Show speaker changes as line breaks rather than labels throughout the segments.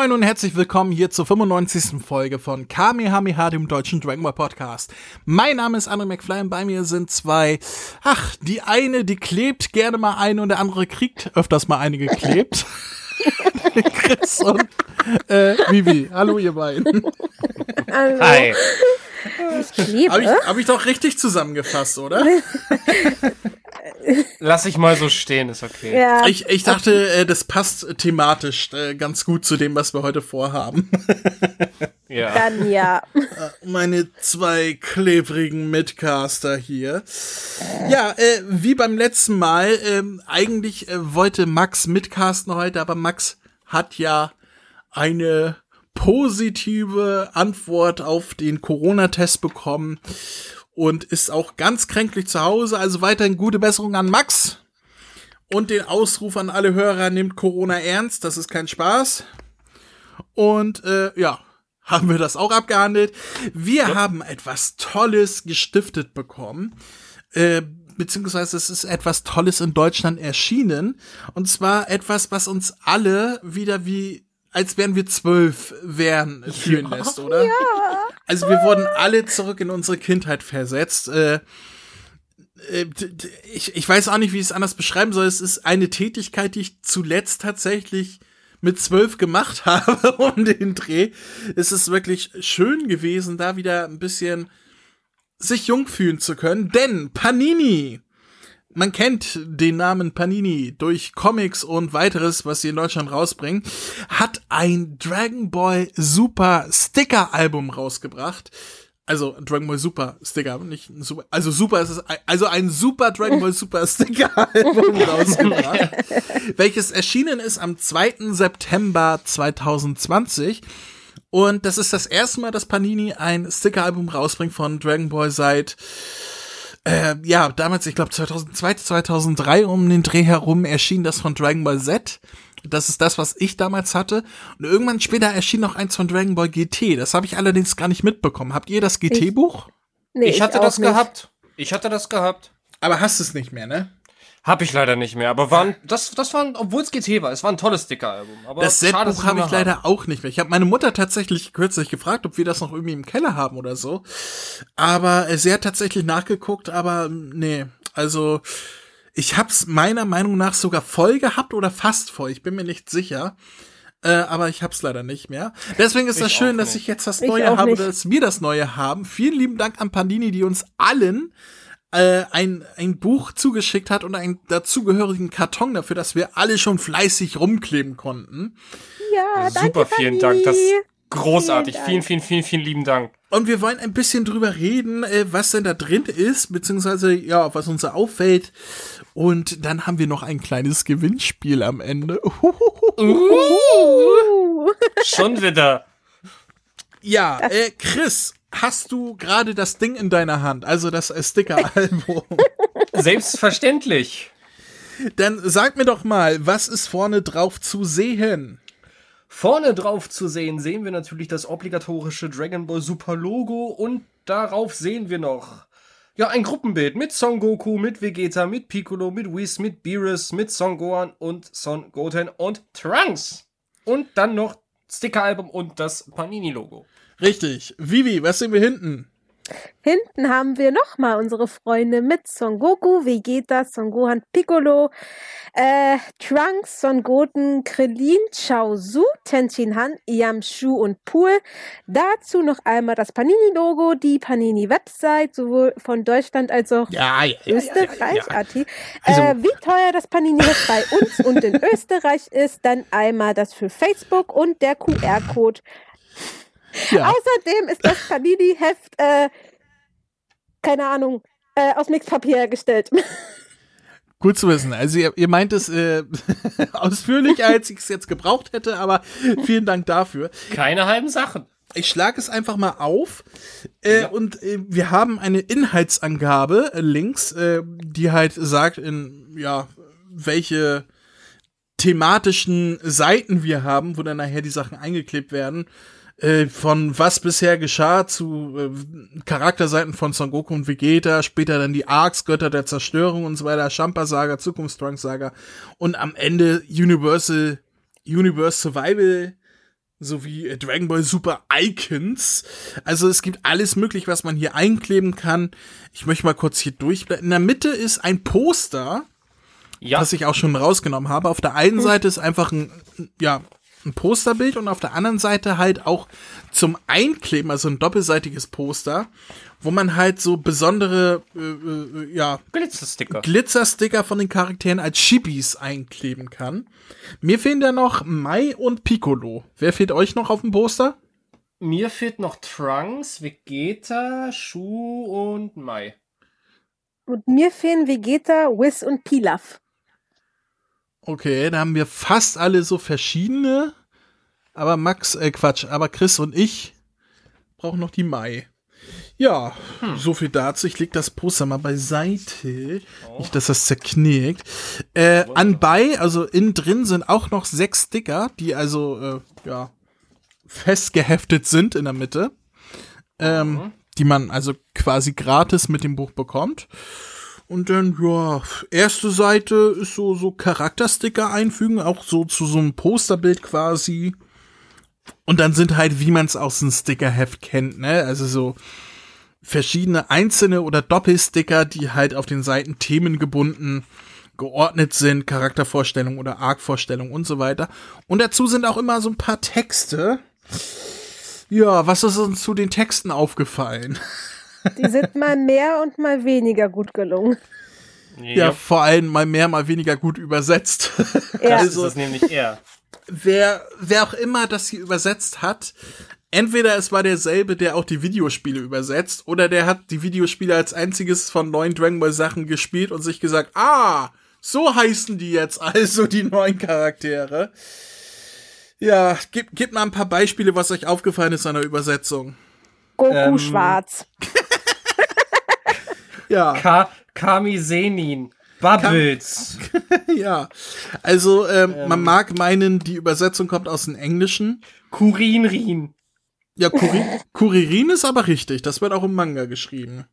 Moin und herzlich willkommen hier zur 95. Folge von Kamehameha, dem deutschen Dragon Ball Podcast. Mein Name ist André McFly und bei mir sind zwei, ach, die eine, die klebt gerne mal eine und der andere kriegt öfters mal eine geklebt. Chris und äh, Vivi. Hallo ihr beiden.
Hallo.
Hi.
Ich klebe.
Habe ich, hab ich doch richtig zusammengefasst, oder?
Lass ich mal so stehen, ist okay.
ja,
Ich, ich dachte, äh, das passt thematisch äh, ganz gut zu dem, was wir heute vorhaben.
Ja.
dann ja.
Meine zwei klebrigen Mitcaster hier. Ja, äh, wie beim letzten Mal, ähm, eigentlich äh, wollte Max mitcasten heute, aber Max hat ja eine positive Antwort auf den Corona-Test bekommen und ist auch ganz kränklich zu Hause. Also weiterhin gute Besserung an Max. Und den Ausruf an alle Hörer, nimmt Corona ernst, das ist kein Spaß. Und äh, ja, haben wir das auch abgehandelt. Wir haben etwas Tolles gestiftet bekommen. Äh, beziehungsweise es ist etwas Tolles in Deutschland erschienen. Und zwar etwas, was uns alle wieder wie, als wären wir zwölf wären, fühlen lässt, oder? Ja. Also wir wurden alle zurück in unsere Kindheit versetzt. Äh, äh, ich, ich weiß auch nicht, wie ich es anders beschreiben soll. Es ist eine Tätigkeit, die ich zuletzt tatsächlich mit zwölf gemacht habe um den Dreh. Es ist wirklich schön gewesen, da wieder ein bisschen sich jung fühlen zu können. Denn Panini, man kennt den Namen Panini durch Comics und weiteres, was sie in Deutschland rausbringen, hat ein Dragon Ball Super Sticker Album rausgebracht. Also Dragon Ball Super Sticker, nicht ein Super, also Super ist es, also ein Super Dragon Ball Super Sticker Album rausgebracht, welches erschienen ist am 2. September 2020. Und das ist das erste Mal, dass Panini ein Sticker-Album rausbringt von Dragon Ball seit äh, ja, damals, ich glaube 2002, 2003 um den Dreh herum erschien das von Dragon Ball Z. Das ist das, was ich damals hatte. Und irgendwann später erschien noch eins von Dragon Ball GT. Das habe ich allerdings gar nicht mitbekommen. Habt ihr das GT-Buch?
Nee,
Ich hatte
auch
das
nicht.
gehabt. Ich hatte das gehabt.
Aber hast es nicht mehr, ne?
Hab ich leider nicht mehr, aber waren, das, das waren, obwohl es GT war, es war ein tolles Sticker-Album. Aber
Das
es
habe ich leider auch nicht mehr. Ich habe meine Mutter tatsächlich kürzlich gefragt, ob wir das noch irgendwie im Keller haben oder so. Aber äh, sie hat tatsächlich nachgeguckt, aber ähm, nee. Also ich hab's meiner Meinung nach sogar voll gehabt oder fast voll. Ich bin mir nicht sicher. Äh, aber ich hab's leider nicht mehr. Deswegen ist
Ich
das schön, dass ich jetzt das Neue habe,
nicht.
dass wir das Neue haben. Vielen lieben Dank an Pandini, die uns allen äh, ein, ein Buch zugeschickt hat und einen dazugehörigen Karton dafür, dass wir alle schon fleißig rumkleben konnten.
Ja,
war.
danke,
Super, vielen
Fanny.
Dank. Das ist großartig.
Vielen
Vielen, vielen, vielen, vielen lieben Dank.
Und wir wollen ein bisschen drüber reden, äh, was denn da drin ist, beziehungsweise ja, was uns so auffällt. Und dann haben wir noch ein kleines Gewinnspiel am Ende.
Uh.
Schon wieder.
Ja, äh, Chris, hast du gerade das Ding in deiner Hand, also das Sticker-Album?
Selbstverständlich.
dann sag mir doch mal, was ist vorne drauf zu sehen?
Vorne drauf zu sehen sehen wir natürlich das obligatorische Dragon Ball Super Logo und darauf sehen wir noch ja ein Gruppenbild mit Son Goku, mit Vegeta, mit Piccolo, mit Whis, mit Beerus, mit Son Gohan und Son Goten und Trunks. Und dann noch Stickeralbum und das Panini Logo.
Richtig. Vivi, was sehen wir hinten?
Hinten haben wir nochmal unsere Freunde mit Son Goku, Vegeta, Son Gohan, Piccolo, äh, Trunks, Son Goten, Krillin, Chaozu, Tenshin Han, Yamshu und Pool. Dazu noch einmal das Panini-Logo, die Panini-Website, sowohl von Deutschland als auch
Ja, ja,
Österreich, Ati.
Also-
äh, wie teuer das Panini-Heft bei uns und in Österreich ist, dann einmal das für Facebook und der QR-Code.
Ja.
Außerdem ist das Panini-Heft, äh, keine Ahnung, äh, aus Mixpapier hergestellt.
Gut zu wissen. Also ihr, ihr meint es äh, ausführlicher, als ich es jetzt gebraucht hätte, aber vielen Dank dafür.
Keine halben Sachen.
Ich schlage es einfach mal auf äh,
Ja.
und äh, wir haben eine Inhaltsangabe äh, links, äh, die halt sagt, in ja welche thematischen Seiten wir haben, wo dann nachher die Sachen eingeklebt werden. Äh, von was bisher geschah zu äh, Charakterseiten von Son Goku und Vegeta, später dann die Arcs, Götter der Zerstörung und so weiter, Champa Saga, Zukunftstrunks Saga und am Ende Universal Universe Survival sowie äh, Dragon Ball Super Icons. Also es gibt alles möglich, was man hier einkleben kann. Ich möchte mal kurz hier durchblättern. In der Mitte ist ein Poster,
Ja,
was ich auch schon rausgenommen habe. Auf der einen Seite ist einfach ein, ja, ein Posterbild und auf der anderen Seite halt auch zum Einkleben, also ein doppelseitiges Poster, wo man halt so besondere, äh, äh, ja,
Glitzersticker.
Glitzersticker von den Charakteren als Chibis einkleben kann. Mir fehlen da noch Mai und Piccolo. Wer fehlt euch noch auf dem Poster?
Mir fehlt noch Trunks, Vegeta, Shu und Mai.
Und mir fehlen Vegeta, Whis und Pilaf.
Okay, da haben wir fast alle so verschiedene. Aber Max, äh Quatsch, aber Chris und ich brauchen noch die Mai. Ja, so viel dazu. Ich leg das Poster mal beiseite. Nicht, dass das zerknickt. Äh, anbei, also innen drin sind auch noch sechs Sticker, die also, äh, ja, festgeheftet sind in der Mitte. Ähm, die man also quasi gratis mit dem Buch bekommt. Und dann, ja, erste Seite ist so, so Charaktersticker einfügen, auch so zu so einem Posterbild quasi. Und dann sind halt, wie man es aus dem Stickerheft kennt, ne? Also so verschiedene einzelne oder Doppelsticker, die halt auf den Seiten themengebunden geordnet sind, Charaktervorstellung oder Arc-Vorstellung und so weiter. Und dazu sind auch immer so ein paar Texte. Ja, was ist uns zu den Texten aufgefallen?
Die sind mal mehr und mal weniger gut gelungen.
Ja, vor allem mal mehr, mal weniger gut übersetzt.
Ja.
das
also-
ist es nämlich eher.
wer, wer auch immer das hier übersetzt hat, entweder es war derselbe, der auch die Videospiele übersetzt, oder der hat die Videospiele als einziges von neuen Dragon Ball Sachen gespielt und sich gesagt, ah, so heißen die jetzt also die neuen Charaktere. Ja, gib, gib mal ein paar Beispiele, was euch aufgefallen ist an der Übersetzung.
Goku
Ähm,
schwarz.
Ja,
Ka Kami Senin. Bubbles.
ja. Also, ähm, man mag meinen, die Übersetzung kommt aus dem Englischen.
Kurinrin.
Ja, Kuri Kuririn ist aber richtig. Das wird auch im Manga geschrieben.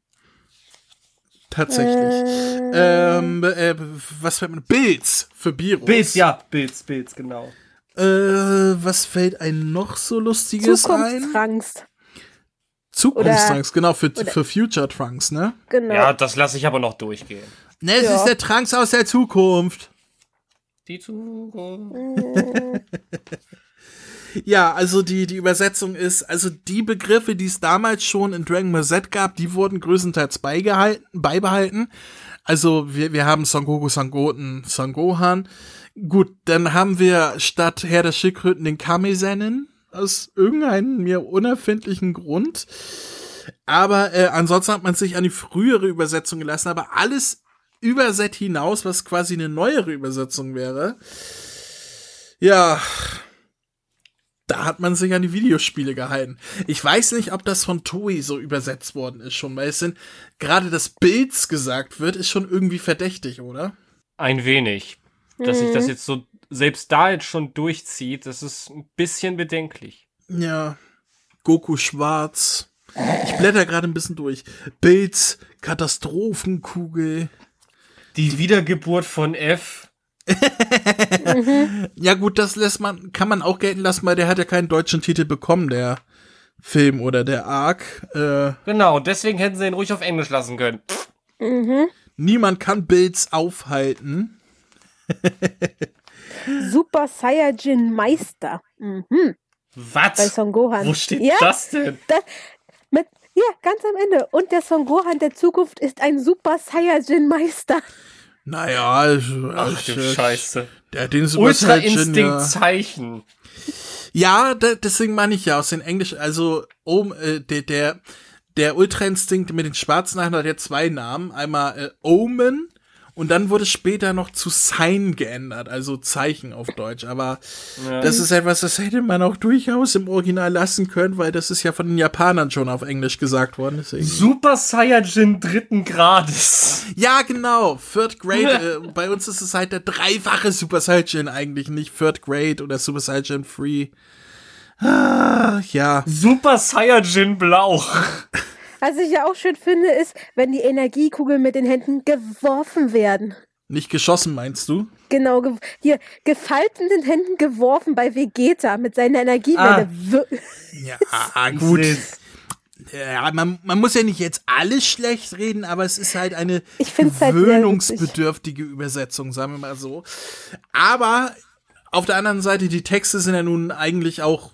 Tatsächlich.
Äh,
Ähm, äh, was fällt mir? Bills für Biro.
Bills, ja. Bills, Bills, genau.
Äh, was fällt einem noch so lustiges ein?
Zukunftstrunks,
genau, für,
oder-
für Future Trunks, ne?
Genau.
Ja, das lasse ich aber noch durchgehen.
Ne, es
Ja.
ist der Trunks aus der Zukunft.
Die Zukunft.
Ja, also die, die Übersetzung ist, also die Begriffe, die es damals schon in Dragon Ball Z gab, die wurden größtenteils beigehalten, beibehalten. Also wir, wir haben Son Goku, Son Goten, Son Gohan. Gut, dann haben wir statt Herr der Schildkröten den Kamesennen aus irgendeinem mir unerfindlichen Grund. Aber äh, ansonsten hat man sich an die frühere Übersetzung gelassen, aber alles über Z hinaus, was quasi eine neuere Übersetzung wäre. Ja, da hat man sich an die Videospiele gehalten. Ich weiß nicht, ob das von Toei so übersetzt worden ist schon, weil es sind gerade das Bilds gesagt wird, ist schon irgendwie verdächtig, oder?
Ein wenig. Dass sich das jetzt so selbst da jetzt schon durchzieht, das ist ein bisschen bedenklich.
Ja. Goku schwarz. Ich blätter gerade ein bisschen durch. Bilds, Katastrophenkugel.
Die Wiedergeburt von F.
Ja gut, das lässt man, kann man auch gelten lassen, weil der hat ja keinen deutschen Titel bekommen, der Film oder der Arc. Äh,
Genau, deswegen hätten sie ihn ruhig auf Englisch lassen können.
niemand kann Bilds aufhalten.
Super Saiyajin Meister. Mhm. Bei
Was?
Son Gohan.
Wo steht
ja,
das denn?
Das, mit, ja, ganz am Ende. Und der Son Gohan der Zukunft ist ein Super Saiyajin Meister.
Naja, ich,
Ach du Scheiße.
Der hat den Super
Ultra
Saiyan,
Instinct
ja.
Zeichen.
Ja, da, deswegen meine ich ja aus den Englisch, also um, äh, der, der, der Ultra Instinct mit den schwarzen Haaren hat ja zwei Namen. Einmal äh, Omen und dann wurde es später noch zu Sign geändert, also Zeichen auf Deutsch. Aber
Ja.
das ist etwas, das hätte man auch durchaus im Original lassen können, weil das ist ja von den Japanern schon auf Englisch gesagt worden. Deswegen.
Super Saiyajin dritten Grades.
Ja, genau. Third Grade. äh, bei uns ist es halt der dreifache Super Saiyan eigentlich, nicht Third Grade oder Super Saiyan Free. Ah, ja.
Super Saiyajin Blau.
Was ich ja auch schön finde, ist, wenn die Energiekugeln mit den Händen geworfen werden.
Nicht geschossen, meinst du?
Genau, ge hier gefaltenden Händen geworfen bei Vegeta mit seiner Energiewelle.
Ja, gut. Ja, man, man muss ja nicht jetzt alles schlecht reden, aber es ist halt eine
halt
gewöhnungsbedürftige Übersetzung, sagen wir mal so. Aber auf der anderen Seite, die Texte sind ja nun eigentlich auch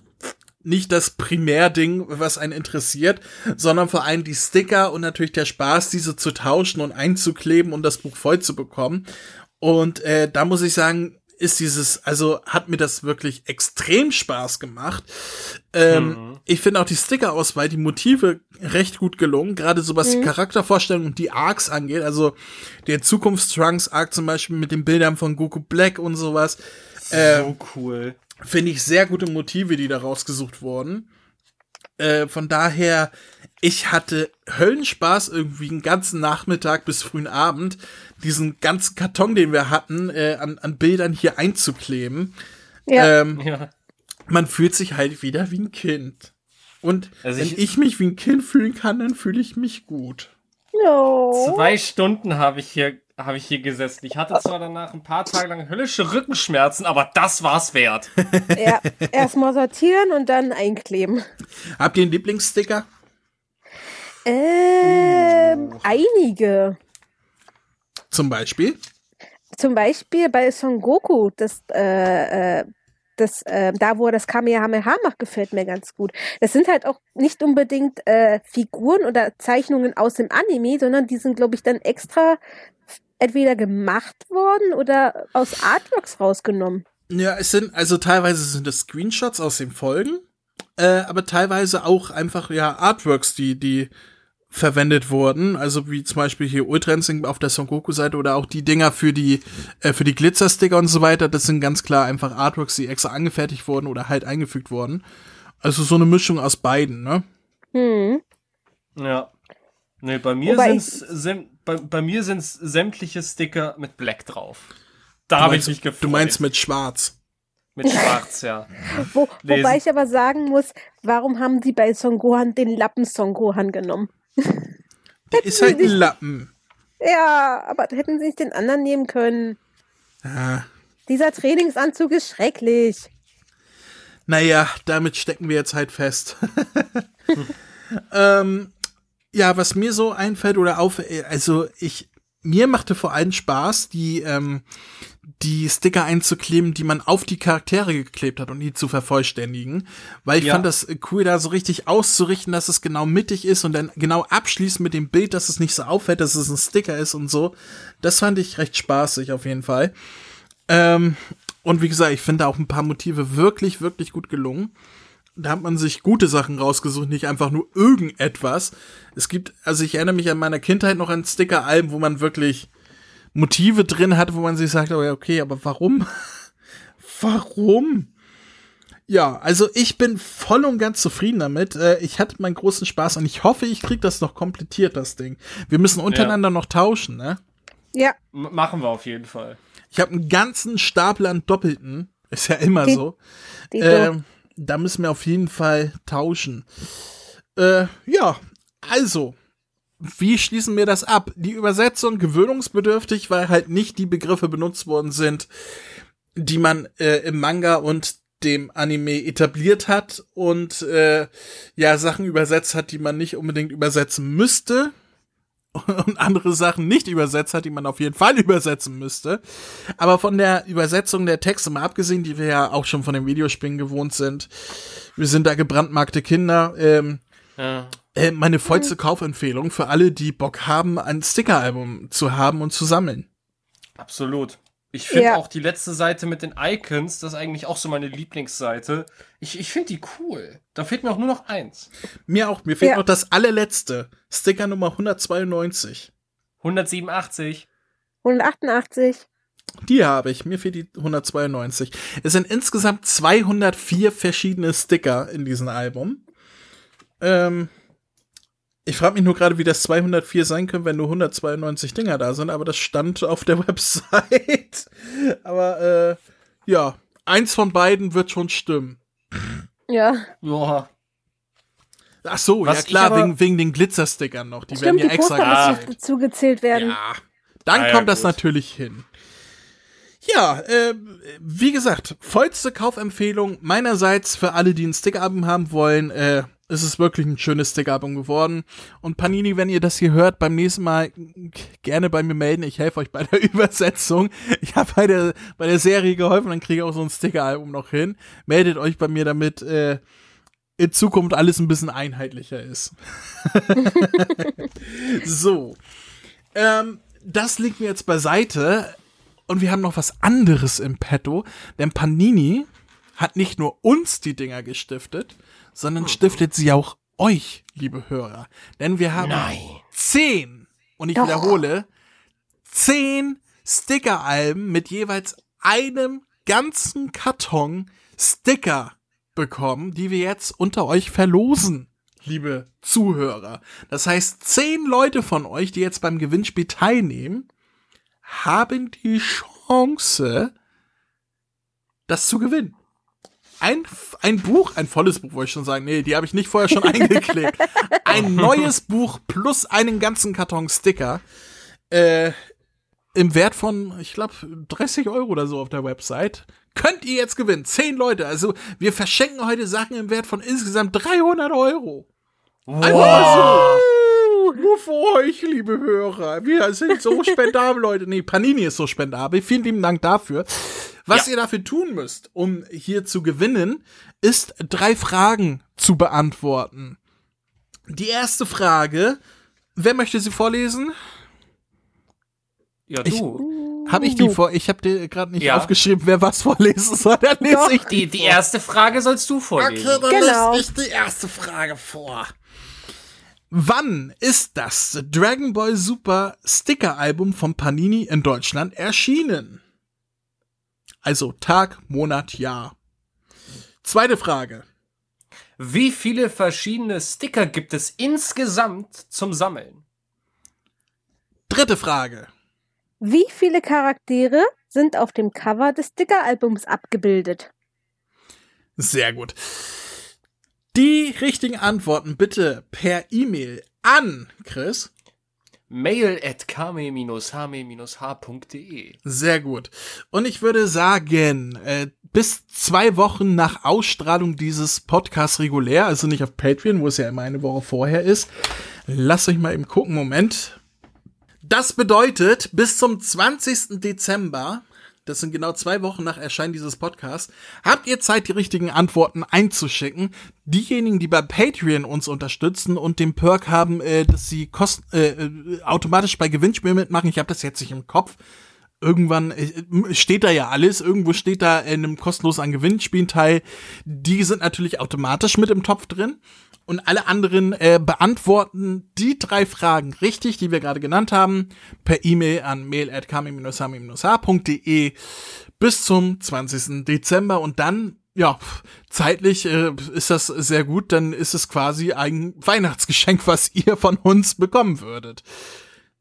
nicht das Primärding, was einen interessiert, sondern vor allem die Sticker und natürlich der Spaß, diese zu tauschen und einzukleben und das Buch voll zu bekommen. Und äh, da muss ich sagen, ist dieses, also hat mir das wirklich extrem Spaß gemacht. Ähm, mhm. Ich finde auch die Sticker-Auswahl, die Motive recht gut gelungen, gerade so was mhm. die Charaktervorstellung und die Arcs angeht. Also der Zukunftstrunks-Arc zum Beispiel mit den Bildern von Goku Black und sowas.
So cool.
Finde ich sehr gute Motive, die da rausgesucht wurden. Äh, von daher, ich hatte Höllenspaß irgendwie einen ganzen Nachmittag bis frühen Abend, diesen ganzen Karton, den wir hatten, äh, an, an Bildern hier einzukleben. Ja. Ähm, ja. Man fühlt sich halt wieder wie ein Kind. Und also wenn ich, ich mich wie ein Kind fühlen kann, dann fühle ich mich gut.
No. Zwei Stunden habe ich hier habe ich hier gesessen. Ich hatte zwar danach ein paar Tage lang höllische Rückenschmerzen, aber das war's wert.
Ja, erstmal sortieren und dann einkleben.
Habt ihr einen Lieblingssticker?
Ähm, uh. einige.
Zum Beispiel?
Zum Beispiel bei Son Goku, das, äh, äh, das, äh, da wo er das Kamehameha macht, gefällt mir ganz gut. Das sind halt auch nicht unbedingt äh, Figuren oder Zeichnungen aus dem Anime, sondern die sind, glaube ich, dann extra entweder gemacht worden oder aus Artworks rausgenommen.
Ja, es sind, also teilweise sind es Screenshots aus den Folgen, äh, aber teilweise auch einfach, ja, Artworks, die, die verwendet wurden, also wie zum Beispiel hier Ultra Instinct auf der Son Goku Seite oder auch die Dinger für die äh, für die Glitzersticker und so weiter, das sind ganz klar einfach Artworks, die extra angefertigt wurden oder halt eingefügt wurden. Also so eine Mischung aus beiden, ne?
Hm.
Ja. Nee, bei mir sind's bei, bei mir sind es sämtliche Sticker mit Black drauf. Da habe ich mich gefreut.
Du meinst mit Schwarz?
Mit Schwarz, ja.
Wo, wobei ich aber sagen muss, warum haben die bei Son Gohan den Lappen Son Gohan genommen?
Der ist halt ein Lappen.
Ja, aber hätten sie nicht den anderen nehmen können.
Ja.
Dieser Trainingsanzug ist schrecklich.
Naja, damit stecken wir jetzt halt fest. ähm, ja, was mir so einfällt oder auf, also ich, mir machte vor allem Spaß, die, ähm, die Sticker einzukleben, die man auf die Charaktere geklebt hat und die zu vervollständigen. Weil ich ja. fand das cool, da so richtig auszurichten, dass es genau mittig ist und dann genau abschließt mit dem Bild, dass es nicht so auffällt, dass es ein Sticker ist und so. Das fand ich recht spaßig auf jeden Fall. Ähm, und wie gesagt, ich finde auch ein paar Motive wirklich, wirklich gut gelungen da hat man sich gute Sachen rausgesucht, nicht einfach nur irgendetwas. Es gibt, also ich erinnere mich an meiner Kindheit noch an Sticker-Alben, wo man wirklich Motive drin hat, wo man sich sagt, oh okay, aber warum? warum? Ja, also ich bin voll und ganz zufrieden damit. Äh, ich hatte meinen großen Spaß und ich hoffe, ich krieg das noch komplettiert, das Ding. Wir müssen untereinander ja. noch tauschen, ne?
Ja.
M machen wir auf jeden Fall.
Ich habe einen ganzen Stapel an Doppelten. Ist ja immer die, so. Die ähm, da müssen wir auf jeden Fall tauschen. Äh, ja, also, wie schließen wir das ab? Die Übersetzung gewöhnungsbedürftig, weil halt nicht die Begriffe benutzt worden sind, die man äh, im Manga und dem Anime etabliert hat und äh, ja Sachen übersetzt hat, die man nicht unbedingt übersetzen müsste und andere Sachen nicht übersetzt hat, die man auf jeden Fall übersetzen müsste. Aber von der Übersetzung der Texte mal abgesehen, die wir ja auch schon von den Videospielen gewohnt sind, wir sind da gebrandmarkte Kinder. Ähm, ja. äh, meine vollste Kaufempfehlung für alle, die Bock haben, ein Sticker-Album zu haben und zu sammeln.
Absolut. Ich finde ja. auch die letzte Seite mit den Icons, das ist eigentlich auch so meine Lieblingsseite. Ich, ich finde die cool. Da fehlt mir auch nur noch eins.
Mir auch. Mir fehlt ja. noch das allerletzte. Sticker Nummer 192.
187.
188.
Die habe ich. Mir fehlt die 192. Es sind insgesamt 204 verschiedene Sticker in diesem Album. Ähm, ich frage mich nur gerade, wie das 204 sein können, wenn nur 192 Dinger da sind, aber das stand auf der Website. aber äh, ja, eins von beiden wird schon stimmen.
Ja.
Ja.
Ach so, Was ja klar, wegen, wegen den Glitzerstickern noch. Die stimmt, werden ja extra
die dazu gezählt werden.
Ja, dann ah, kommt ja, das natürlich hin. Ja, äh, wie gesagt, vollste Kaufempfehlung meinerseits für alle, die ein Sticker-Album haben wollen. Äh, es ist wirklich ein schönes Sticker-Album geworden. Und Panini, wenn ihr das hier hört, beim nächsten Mal gerne bei mir melden. Ich helfe euch bei der Übersetzung. Ich habe bei der, bei der Serie geholfen, dann kriege ich auch so ein Sticker-Album noch hin. Meldet euch bei mir, damit äh, in Zukunft alles ein bisschen einheitlicher ist. so. Ähm, das liegt mir jetzt beiseite. Und wir haben noch was anderes im Petto. Denn Panini hat nicht nur uns die Dinger gestiftet, sondern stiftet sie auch euch, liebe Hörer. Denn wir haben
Nein.
zehn, und ich
Doch.
wiederhole, zehn Sticker-Alben mit jeweils einem ganzen Karton Sticker bekommen, die wir jetzt unter euch verlosen, liebe Zuhörer. Das heißt, zehn Leute von euch, die jetzt beim Gewinnspiel teilnehmen, haben die Chance, das zu gewinnen. Ein, ein Buch, ein volles Buch, wollte ich schon sagen. Nee, die habe ich nicht vorher schon eingeklebt. Ein neues Buch plus einen ganzen Karton Sticker. Äh, Im Wert von, ich glaube, 30 Euro oder so auf der Website. Könnt ihr jetzt gewinnen. Zehn Leute. Also, wir verschenken heute Sachen im Wert von insgesamt 300 Euro. Einfach mal so. Nur für euch, liebe Hörer. Wir sind so spendabel, Leute. Nee, Panini ist so spendabel. Vielen lieben Dank dafür. Was ihr dafür tun müsst, um hier zu gewinnen, ist drei Fragen zu beantworten. Die erste Frage, wer möchte sie vorlesen?
Ja,
Ich-
du.
Habe ich die vor? Ich habe dir gerade nicht
Ja.
aufgeschrieben, wer was vorlesen soll. Dann lese
Doch.
ich
Die, die erste Frage sollst du vorlesen.
Okay, dann
Genau.
lese ich die erste Frage vor. Wann ist das Dragon Ball Super Sticker Album von Panini in Deutschland erschienen? Also Tag, Monat, Jahr. Zweite Frage.
Wie viele verschiedene Sticker gibt es insgesamt zum Sammeln?
Dritte Frage.
Wie viele Charaktere sind auf dem Cover des Sticker-Albums abgebildet?
Sehr gut. Die richtigen Antworten bitte per E-Mail an Chris.
Mail at kame-hame-h.de
Sehr gut. Und ich würde sagen, äh, bis zwei Wochen nach Ausstrahlung dieses Podcasts regulär, also nicht auf Patreon, wo es ja immer eine Woche vorher ist, lasst euch mal eben gucken, Moment. Das bedeutet, bis zum 20. Dezember, das sind genau zwei Wochen nach Erscheinen dieses Podcasts, habt ihr Zeit, die richtigen Antworten einzuschicken. Diejenigen, die bei Patreon uns unterstützen und den Perk haben, äh, dass sie kosten, äh, äh, automatisch bei Gewinnspielen mitmachen, ich habe das jetzt nicht im Kopf, irgendwann äh, steht da ja alles, irgendwo steht da in einem kostenlos an Gewinnspielen teil. Die sind natürlich automatisch mit im Topf drin. Und alle anderen äh, beantworten die drei Fragen richtig, die wir gerade genannt haben, per E-Mail an mail.kami-hami-h.de bis zum 20. Dezember. Und dann, ja, zeitlich äh, ist das sehr gut, dann ist es quasi ein Weihnachtsgeschenk, was ihr von uns bekommen würdet.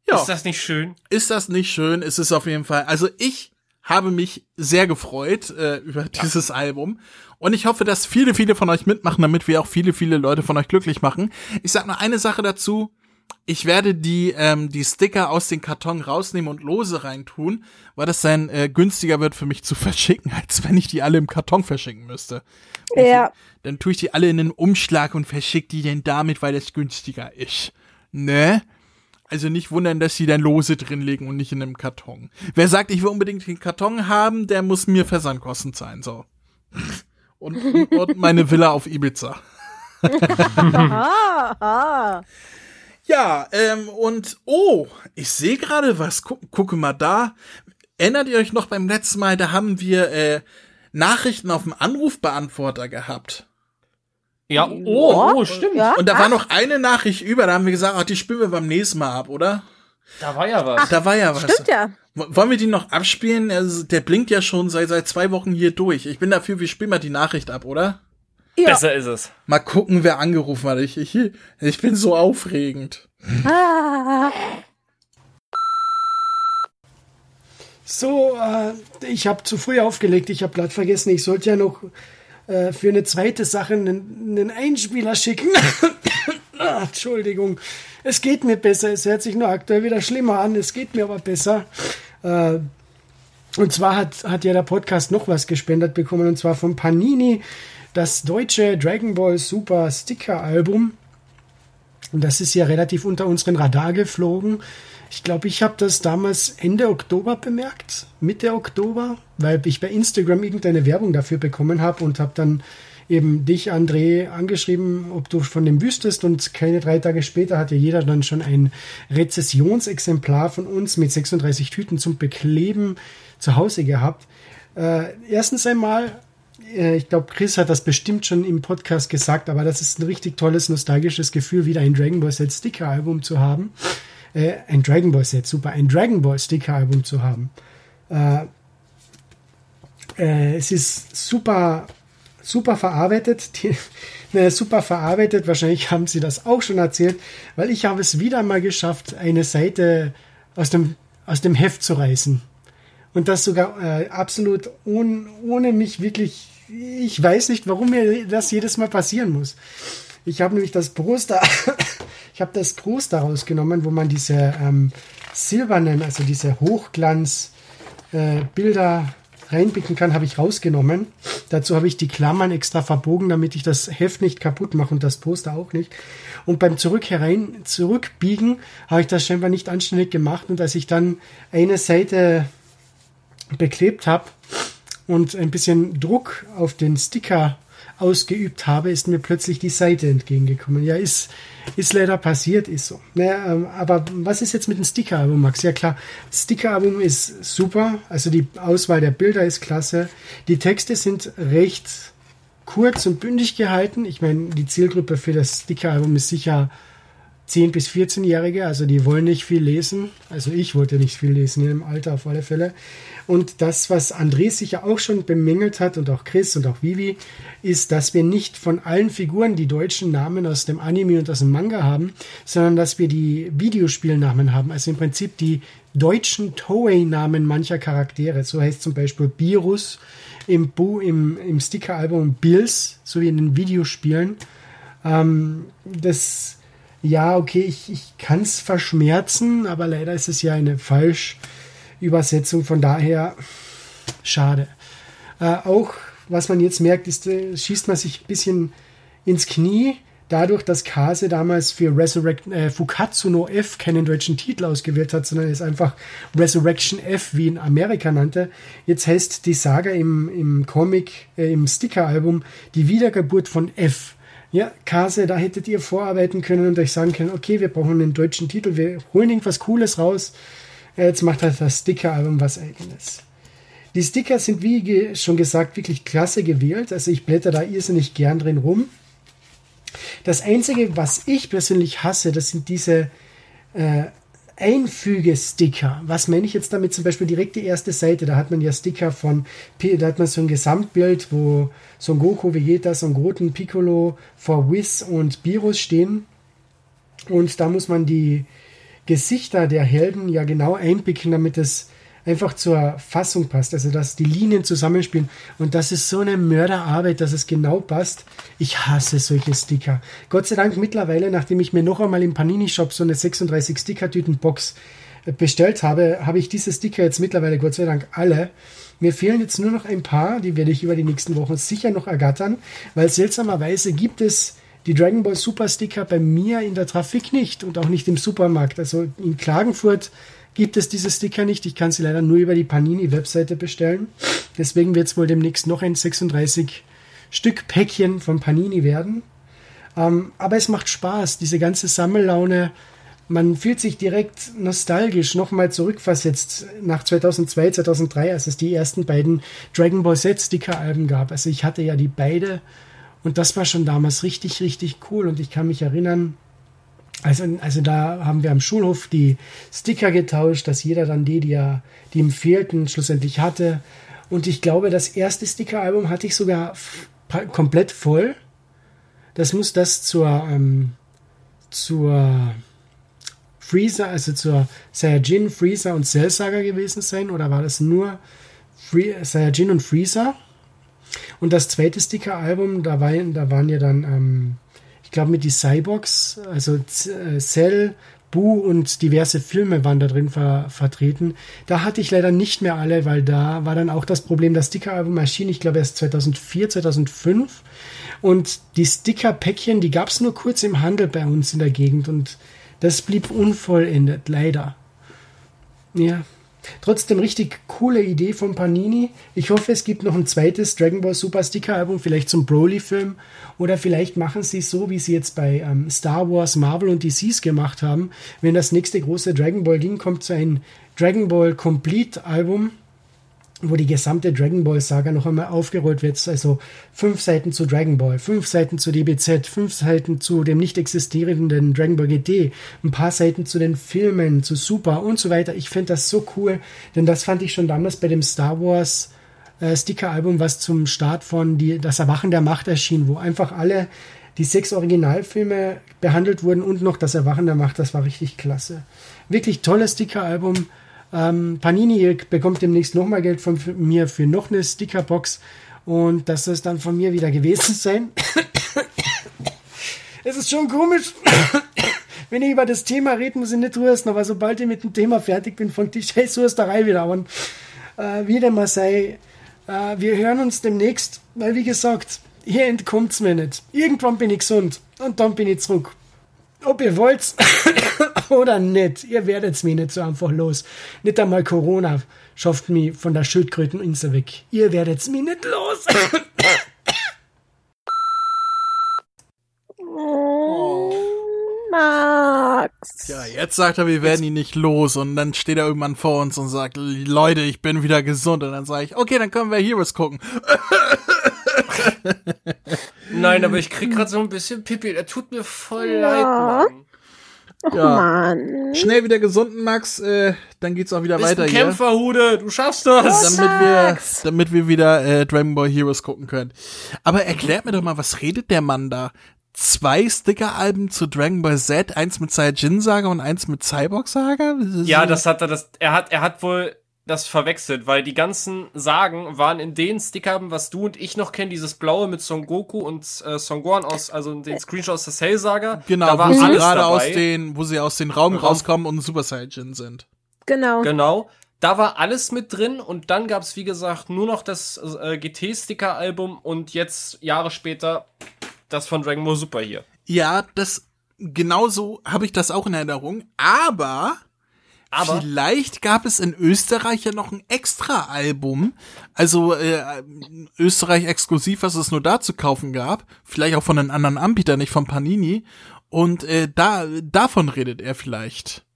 Ja.
Ist das nicht schön?
Ist das nicht schön? Ist es auf jeden Fall. Also ich habe mich sehr gefreut äh, über dieses Album und ich hoffe, dass viele, viele von euch mitmachen, damit wir auch viele, viele Leute von euch glücklich machen. Ich sag noch eine Sache dazu. Ich werde die, ähm, die Sticker aus den Karton rausnehmen und lose reintun, weil das dann äh, günstiger wird für mich zu verschicken, als wenn ich die alle im Karton verschicken müsste. Und
Ja.
Dann tue ich die alle in einen Umschlag und verschicke die dann damit, weil das günstiger ist. Ne? Also nicht wundern, dass sie dann lose drin liegen und nicht in einem Karton. Wer sagt, ich will unbedingt den Karton haben, der muss mir Versandkosten zahlen, so. Und, und meine Villa auf Ibiza. Ja, ähm, und oh, ich sehe gerade was. Guck, gucke mal da. Erinnert ihr euch noch beim letzten Mal, da haben wir äh, Nachrichten auf dem Anrufbeantworter gehabt.
Ja, oh, oh, stimmt.
Ja?
Und da war noch eine Nachricht über, da haben wir gesagt, ach, die spielen wir beim nächsten Mal ab, oder?
Da war ja was.
Da war ja was.
Stimmt ja.
Wollen wir die noch abspielen? Also, der blinkt ja schon seit, seit zwei Wochen hier durch. Ich bin dafür, wir spielen mal die Nachricht ab, oder?
Ja.
Besser ist es.
Mal gucken, wer angerufen hat. Ich, ich, ich bin so aufregend.
Ah.
So, äh, ich habe zu früh aufgelegt. Ich habe glatt vergessen, ich sollte ja noch äh, für eine zweite Sache einen, einen Einspieler schicken. Ah, Entschuldigung. Es geht mir besser. Es hört sich nur aktuell wieder schlimmer an. Es geht mir aber besser. Äh, Und zwar hat, hat ja der Podcast noch was gespendet bekommen, und zwar von Panini, das deutsche Dragon Ball Super Sticker Album. Und das ist ja relativ unter unseren Radar geflogen. Ich glaube, ich habe das damals Ende Oktober bemerkt, Mitte Oktober, weil ich bei Instagram irgendeine Werbung dafür bekommen habe und habe dann eben dich, André, angeschrieben, ob du von dem wüsstest und keine drei Tage später hatte jeder dann schon ein Rezessionsexemplar von uns mit 36 Tüten zum Bekleben zu Hause gehabt. Äh, erstens einmal, äh, ich glaube, Chris hat das bestimmt schon im Podcast gesagt, aber das ist ein richtig tolles, nostalgisches Gefühl, wieder ein Dragon Ball Set Sticker Album zu haben. Äh, ein Dragon Ball Set, super, ein Dragon Ball Sticker Album zu haben. Äh, äh, es ist super, super verarbeitet. Die, ne, super verarbeitet. Wahrscheinlich haben sie das auch schon erzählt, weil ich habe es wieder mal geschafft, eine Seite aus dem, aus dem Heft zu reißen. Und das sogar äh, absolut ohne, ohne mich wirklich. Ich weiß nicht, warum mir das jedes Mal passieren muss. Ich habe nämlich das Poster, ich habe das Poster rausgenommen, wo man diese ähm, silbernen, also diese Hochglanzbilder äh, reinpicken kann, habe ich rausgenommen. Dazu habe ich die Klammern extra verbogen, damit ich das Heft nicht kaputt mache und das Poster auch nicht. Und beim Zurück herein, zurückbiegen habe ich das scheinbar nicht anständig gemacht und als ich dann eine Seite beklebt habe und ein bisschen Druck auf den Sticker ausgeübt habe, ist mir plötzlich die Seite entgegengekommen. Ja, ist, ist leider passiert, ist so. Naja, ähm, aber was ist jetzt mit dem Sticker-Album, Max? Ja klar, Sticker-Album ist super, also die Auswahl der Bilder ist klasse. Die Texte sind recht kurz und bündig gehalten. Ich meine, die Zielgruppe für das Sticker-Album ist sicher 10- bis 14-Jährige, also die wollen nicht viel lesen. Also ich wollte nicht viel lesen im Alter auf alle Fälle. Und das, was André sicher auch schon bemängelt hat und auch Chris und auch Vivi, ist, dass wir nicht von allen Figuren die deutschen Namen aus dem Anime und aus dem Manga haben, sondern dass wir die Videospielnamen haben. Also im Prinzip die deutschen Toei-Namen mancher Charaktere. So heißt zum Beispiel Birus im, Bu im, im Sticker-Album Bills, so wie in den Videospielen. Ähm, das ja, okay, ich, ich kann es verschmerzen, aber leider ist es ja eine Falschübersetzung, von daher schade. Äh, auch was man jetzt merkt, ist, äh, schießt man sich ein bisschen ins Knie, dadurch, dass Kase damals für Resurrect, äh, Fukatsu no F keinen deutschen Titel ausgewählt hat, sondern es einfach Resurrection F wie in Amerika nannte. Jetzt heißt die Saga im, im Comic, äh, im Sticker-Album die Wiedergeburt von F ja, Kase, da hättet ihr vorarbeiten können und euch sagen können, okay, wir brauchen einen deutschen Titel, wir holen irgendwas Cooles raus. Jetzt macht halt das Sticker-Album was eigenes. Die Sticker sind, wie schon gesagt, wirklich klasse gewählt. Also ich blätter da irrsinnig gern drin rum. Das Einzige, was ich persönlich hasse, das sind diese äh, Einfüge-Sticker. Was meine ich jetzt damit? Zum Beispiel direkt die erste Seite. Da hat man ja Sticker von, da hat man so ein Gesamtbild, wo Son Goku, Vegeta, Son Goten, Piccolo, vor Whis und Virus stehen. Und da muss man die Gesichter der Helden ja genau einpicken, damit es einfach zur Fassung passt, also dass die Linien zusammenspielen. Und das ist so eine Mörderarbeit, dass es genau passt. Ich hasse solche Sticker. Gott sei Dank mittlerweile, nachdem ich mir noch einmal im Panini-Shop so eine 36 Sticker-Tüten-Box äh, bestellt habe, habe ich diese Sticker jetzt mittlerweile Gott sei Dank alle. Mir fehlen jetzt nur noch ein paar, die werde ich über die nächsten Wochen sicher noch ergattern, weil seltsamerweise gibt es die Dragon Ball Super Sticker bei mir in der Trafik nicht und auch nicht im Supermarkt. Also in Klagenfurt gibt es diese Sticker nicht. Ich kann sie leider nur über die Panini-Webseite bestellen. Deswegen wird es wohl demnächst noch ein 36 Stück Päckchen von Panini werden. Ähm, aber es macht Spaß, diese ganze Sammellaune. Man fühlt sich direkt nostalgisch nochmal zurückversetzt nach 2002, 2003, als es die ersten beiden Dragon Ball Z Sticker-Alben gab. Also ich hatte ja die beide und das war schon damals richtig, richtig cool. Und ich kann mich erinnern, also, also da haben wir am Schulhof die Sticker getauscht, dass jeder dann die, die, ja, die ihm fehlten, schlussendlich hatte. Und ich glaube, das erste Sticker-Album hatte ich sogar komplett voll. Das muss das zur, ähm, zur Freezer, also zur Saiyajin, Freezer und Cell Saga gewesen sein. Oder war das nur Free Saiyajin und Freezer? Und das zweite Sticker-Album, da, war, da waren ja dann ähm, glaube mit die Cyborgs, also äh, Cell, Boo und diverse Filme waren da drin ver vertreten. Da hatte ich leider nicht mehr alle, weil da war dann auch das Problem, das Sticker-Album erschien, ich glaube erst 2004, 2005. Und die Sticker-Päckchen, die gab es nur kurz im Handel bei uns in der Gegend und das blieb unvollendet, leider. Ja, Trotzdem richtig coole Idee von Panini. Ich hoffe, es gibt noch ein zweites Dragon Ball Super Sticker Album, vielleicht zum Broly-Film. Oder vielleicht machen sie es so, wie sie jetzt bei ähm, Star Wars, Marvel und DCs gemacht haben. Wenn das nächste große Dragon Ball Ding kommt, so ein Dragon Ball Complete Album wo die gesamte Dragon Ball Saga noch einmal aufgerollt wird. Also fünf Seiten zu Dragon Ball, fünf Seiten zu DBZ, fünf Seiten zu dem nicht existierenden Dragon Ball GT, ein paar Seiten zu den Filmen, zu Super und so weiter. Ich finde das so cool, denn das fand ich schon damals bei dem Star Wars äh, Sticker-Album, was zum Start von die, das Erwachen der Macht erschien, wo einfach alle die sechs Originalfilme behandelt wurden und noch das Erwachen der Macht. Das war richtig klasse. Wirklich tolles Sticker-Album ähm, Panini bekommt demnächst nochmal Geld von mir für noch eine Stickerbox und das soll es dann von mir wieder gewesen sein. es ist schon komisch. Wenn ich über das Thema rede, muss ich nicht husten, aber sobald ich mit dem Thema fertig bin, fängt die Scheißhusterei wieder an. Äh, wie dem mal sei, äh, wir hören uns demnächst, weil wie gesagt, hier entkommt's mir nicht. Irgendwann bin ich gesund und dann bin ich zurück. Ob ihr wollt oder nicht, ihr werdet's mir nicht so einfach los. Nicht einmal Corona schafft mich von der Schildkröteninsel weg. Ihr werdet's mir nicht los.
Max.
Ja, jetzt sagt er, wir werden ihn nicht los und dann steht er irgendwann vor uns und sagt, Leute, ich bin wieder gesund und dann sage ich, okay, dann können wir Heroes gucken.
Nein, aber ich krieg gerade so ein bisschen Pipi. Er tut mir voll ja. leid, Mann.
Oh ja. Mann.
Schnell wieder gesunden, Max. Äh, dann geht's auch wieder
Bist
weiter
ein Kämpferhude, du schaffst das.
Oh,
damit wir, damit wir wieder äh, Dragon Ball Heroes gucken können. Aber erklärt mir doch mal, was redet der Mann da? Zwei Sticker-Alben zu Dragon Ball Z, eins mit Saiyajin Saga und eins mit Cyborg Saga?
Ja, das hat er, das, er hat, er hat wohl das verwechselt, weil die ganzen Sagen waren in den Stickern, was du und ich noch kennen, dieses blaue mit Son Goku und äh, Son Gohan aus, also den Screenshot aus der Cell Saga.
Genau, da war wo sie gerade aus den, wo sie aus den Raum rauskommen und Super Saiyajin sind.
Genau.
Genau. Da war alles mit drin und dann gab es, wie gesagt, nur noch das äh, GT-Sticker-Album und jetzt, Jahre später, das von Dragon Ball Super hier.
Ja, das, genauso habe ich das auch in Erinnerung, aber aber Vielleicht gab es in Österreich ja noch ein extra Album, also äh, Österreich exklusiv, was es nur da zu kaufen gab, vielleicht auch von einem anderen Anbieter, nicht von Panini. Und äh, da davon redet er vielleicht.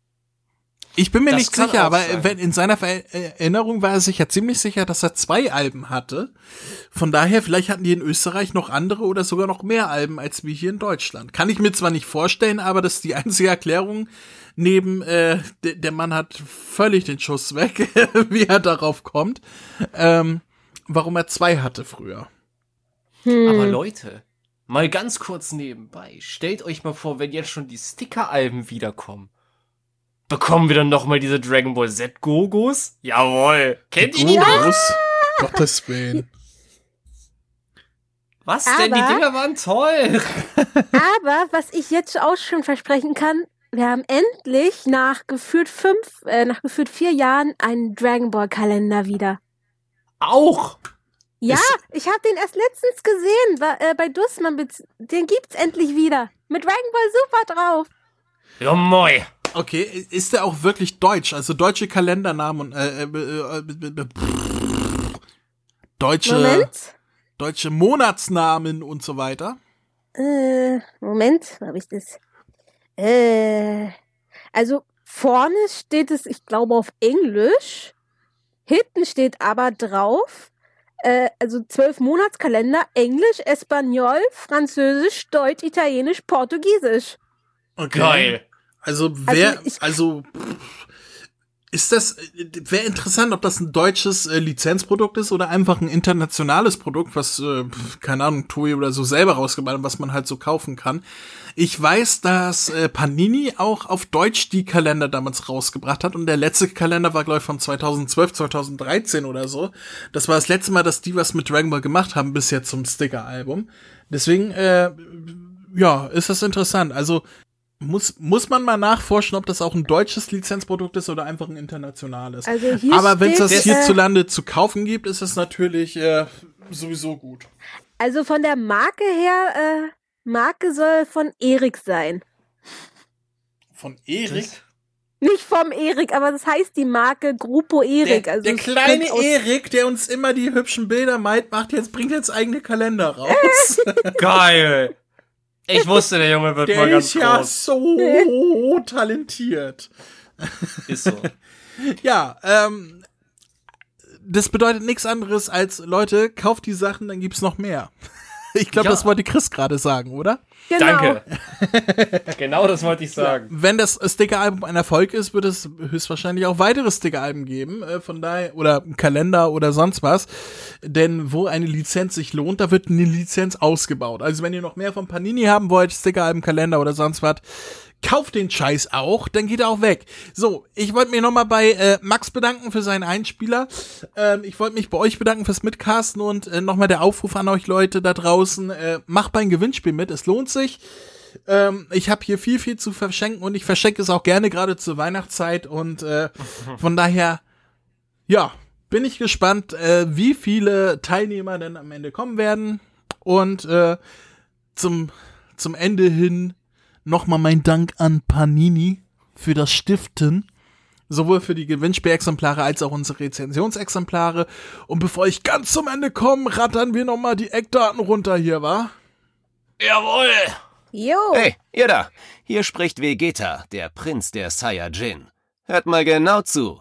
Ich bin mir das nicht sicher, aber wenn in seiner Erinnerung war er sich ja ziemlich sicher, dass er zwei Alben hatte. Von daher, vielleicht hatten die in Österreich noch andere oder sogar noch mehr Alben als wir hier in Deutschland. Kann ich mir zwar nicht vorstellen, aber das ist die einzige Erklärung, neben äh, der Mann hat völlig den Schuss weg, wie er darauf kommt, ähm, warum er zwei hatte früher.
Hm. Aber Leute, mal ganz kurz nebenbei, stellt euch mal vor, wenn jetzt schon die Sticker-Alben wiederkommen. Bekommen wir dann noch mal diese Dragon Ball Z Gogos? Jawohl. Kennt ihr die noch?
Gottes Willen.
Was aber, denn? Die Dinger waren toll.
aber was ich jetzt auch schon versprechen kann, wir haben endlich nach gefühlt fünf, äh, nach gefühlt vier Jahren einen Dragon Ball Kalender wieder.
Auch?
Ja, ist ich habe den erst letztens gesehen, war, äh, bei Dussmann. Den gibt's endlich wieder. Mit Dragon Ball Super drauf.
Ja, moi.
Okay, ist der auch wirklich deutsch? Also deutsche Kalendernamen und äh, äh, äh, deutsche Moment. deutsche Monatsnamen und so weiter?
Äh, Moment, wo habe ich das? Äh, also vorne steht es, ich glaube, auf Englisch. Hinten steht aber drauf, äh, also zwölf Monatskalender, Englisch, Espanol, Französisch, Deutsch, Italienisch, Portugiesisch.
Okay. Geil. Also wer, also, also ist das, wäre interessant, ob das ein deutsches äh, Lizenzprodukt ist oder einfach ein internationales Produkt, was, äh, keine Ahnung, Toei oder so selber rausgebracht hat, was man halt so kaufen kann. Ich weiß, dass äh, Panini auch auf Deutsch die Kalender damals rausgebracht hat und der letzte Kalender war, glaube ich, von 2012, 2013 oder so. Das war das letzte Mal, dass die was mit Dragon Ball gemacht haben, bis jetzt zum Sticker-Album. Deswegen, äh, ja, ist das interessant. Also muss, muss man mal nachforschen, ob das auch ein deutsches Lizenzprodukt ist oder einfach ein internationales.
Also hier
Aber wenn es das
äh,
hierzulande zu kaufen gibt, ist es natürlich äh, sowieso gut.
Also von der Marke her, äh, Marke soll von Erik sein.
Von Erik.
Nicht vom Erik, aber das heißt die Marke Gruppo Erik.
Der,
also
der kleine Erik, der uns immer die hübschen Bilder meint, macht jetzt, bringt jetzt eigene Kalender raus.
Geil. Ich wusste, der Junge wird mal
der
ganz
ist ja
groß.
so talentiert.
Ist so.
Ja, ähm, das bedeutet nichts anderes als, Leute, kauft die Sachen, dann gibt's noch mehr. Ich glaube,
Ja.
das wollte Chris gerade sagen, oder?
Genau.
Danke. genau das wollte ich sagen.
Wenn das Sticker-Album ein Erfolg ist, wird es höchstwahrscheinlich auch weitere Sticker-Alben geben. Äh, von daher, oder einen Kalender oder sonst was. Denn wo eine Lizenz sich lohnt, da wird eine Lizenz ausgebaut. Also wenn ihr noch mehr von Panini haben wollt, Sticker-Alben, Kalender oder sonst was, kauft den Scheiß auch, dann geht er auch weg. So, ich wollte mich nochmal bei äh, Max bedanken für seinen Einspieler. Ähm, ich wollte mich bei euch bedanken fürs Mitcasten und äh, nochmal der Aufruf an euch Leute da draußen. Äh, macht bei ein Gewinnspiel mit, es lohnt sich. Ähm, ich habe hier viel, viel zu verschenken und ich verschenke es auch gerne gerade zur Weihnachtszeit und äh, von daher, ja, bin ich gespannt, äh, wie viele Teilnehmer denn am Ende kommen werden und äh, zum, zum Ende hin nochmal mein Dank an Panini für das Stiften. Sowohl für die Gewinnspielexemplare als auch unsere Rezensionsexemplare. Und bevor ich ganz zum Ende komme, rattern wir nochmal die Eckdaten runter hier, wa?
Jawohl.
Jo.
Hey, ihr da! Hier spricht Vegeta, der Prinz der Saiyajin. Hört mal genau zu.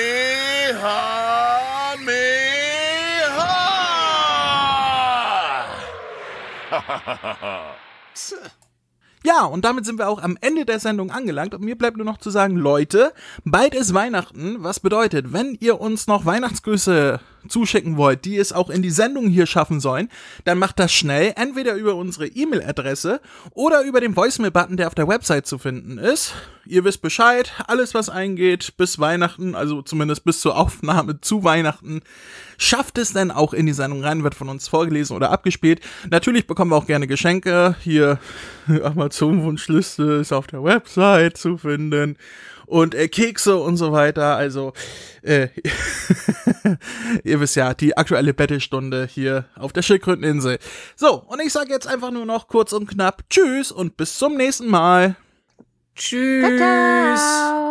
Ja, und damit sind wir auch am Ende der Sendung angelangt. Und mir bleibt nur noch zu sagen, Leute, bald ist Weihnachten. Was bedeutet, wenn ihr uns noch Weihnachtsgrüße zuschicken wollt, die es auch in die Sendung hier schaffen sollen, dann macht das schnell. Entweder über unsere E-Mail-Adresse oder über den Voicemail-Button, der auf der Website zu finden ist. Ihr wisst Bescheid, alles was eingeht bis Weihnachten, also zumindest bis zur Aufnahme zu Weihnachten, schafft es dann auch in die Sendung rein, wird von uns vorgelesen oder abgespielt. Natürlich bekommen wir auch gerne Geschenke. Hier Amazon-Wunschliste ist auf der Website zu finden. Und äh, Kekse und so weiter. Also, äh, ihr wisst ja, die aktuelle Battlestunde hier auf der Schildkröteninsel. So, und ich sage jetzt einfach nur noch kurz und knapp Tschüss und bis zum nächsten Mal.
Tschüss.
Ciao.